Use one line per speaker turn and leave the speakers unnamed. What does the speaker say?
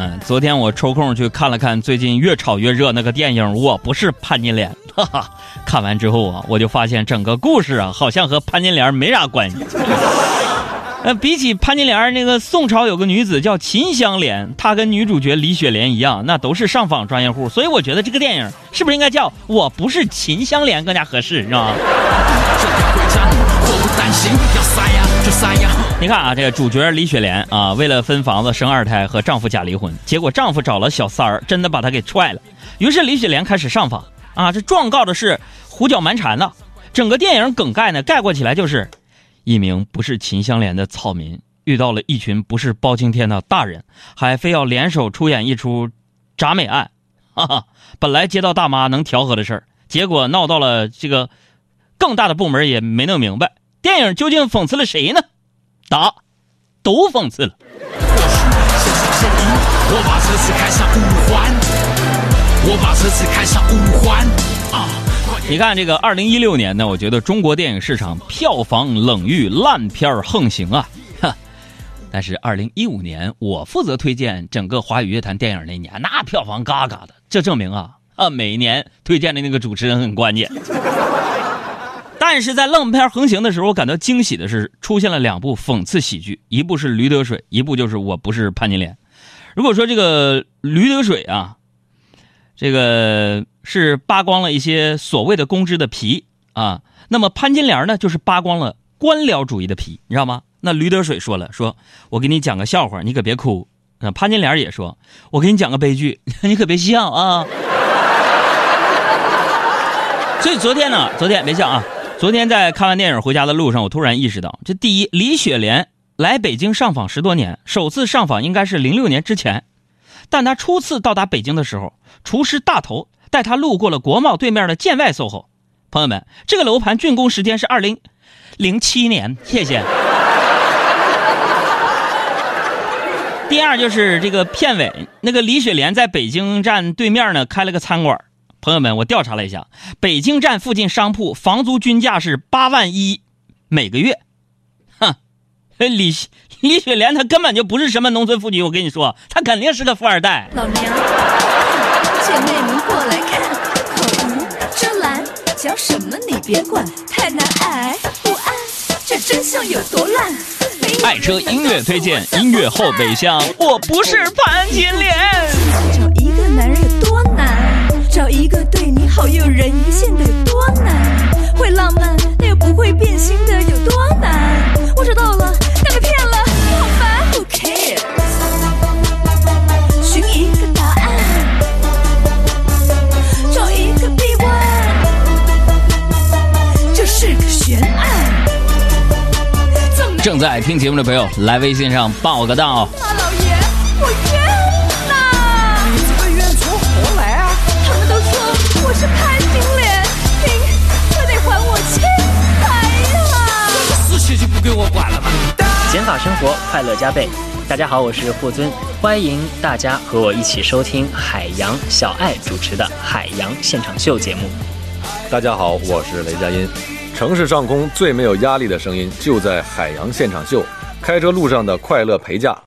嗯，昨天我抽空去看了看最近越炒越热那个电影《我不是潘金莲》，哈哈，看完之后啊，我就发现整个故事啊，好像和潘金莲没啥关系。呃，比起潘金莲，那个宋朝有个女子叫秦香莲，她跟女主角李雪莲一样，那都是上访专业户，所以我觉得这个电影是不是应该叫《我不是秦香莲》更加合适，是吧？你看啊，这个主角李雪莲啊，为了分房子生二胎，和丈夫假离婚，结果丈夫找了小三儿，真的把她给踹了。于是李雪莲开始上访啊，这状告的是胡搅蛮缠呢。整个电影梗概呢，概括起来就是。一名不是秦香莲的草民遇到了一群不是包青天的大人，还非要联手出演一出铡美案。哈哈，本来接到大妈能调和的事儿，结果闹到了这个更大的部门也没弄明白。电影究竟讽刺了谁呢？答：都讽刺了。我把车子开上五环，我把车子开上五环啊。你看这个二零一六年呢，我觉得中国电影市场票房冷遇，烂片横行啊，但是二零一五年我负责推荐整个华语乐坛电影那年，那票房嘎嘎的，这证明啊啊，每年推荐的那个主持人很关键。但是在愣片横行的时候，我感到惊喜的是出现了两部讽刺喜剧，一部是《驴得水》，一部就是《我不是潘金莲》。如果说这个《驴得水》啊。这个是扒光了一些所谓的公知的皮啊，那么潘金莲呢，就是扒光了官僚主义的皮，你知道吗？那驴得水说了，说我给你讲个笑话，你可别哭。那潘金莲也说，我给你讲个悲剧，你可别笑啊。所以昨天呢，昨天别笑啊，昨天在看完电影回家的路上，我突然意识到，这第一，李雪莲来北京上访十多年，首次上访应该是零六年之前。但他初次到达北京的时候，厨师大头带他路过了国贸对面的建外 SOHO。朋友们，这个楼盘竣工时间是二零零七年。谢谢。第二就是这个片尾，那个李雪莲在北京站对面呢开了个餐馆。朋友们，我调查了一下，北京站附近商铺房租均价是八万一每个月。哼，李。李雪莲她根本就不是什么农村妇女，我跟你说，她肯定是个富二代。老娘，姐妹们过来看，口红遮拦，讲什么你别管，太难挨不安，这真相有多烂？爱车音乐推荐，音乐后备箱，我不是潘金莲。找一个男人有多难？人一线的有多难？会浪漫但又不会变心的有多难？我找到了，但被骗了。好烦。OK，寻一个答案，找一个臂弯，这是个悬案正在听节目的朋友，来微信上报个到。大老爷，我冤法生活，快乐加倍。大家好，我是霍尊，欢迎大家和我一起收听海洋小爱主持的《海洋现场秀》节目。
大家好，我是雷佳音。城市上空最没有压力的声音，就在海洋现场秀。开车路上的快乐陪驾，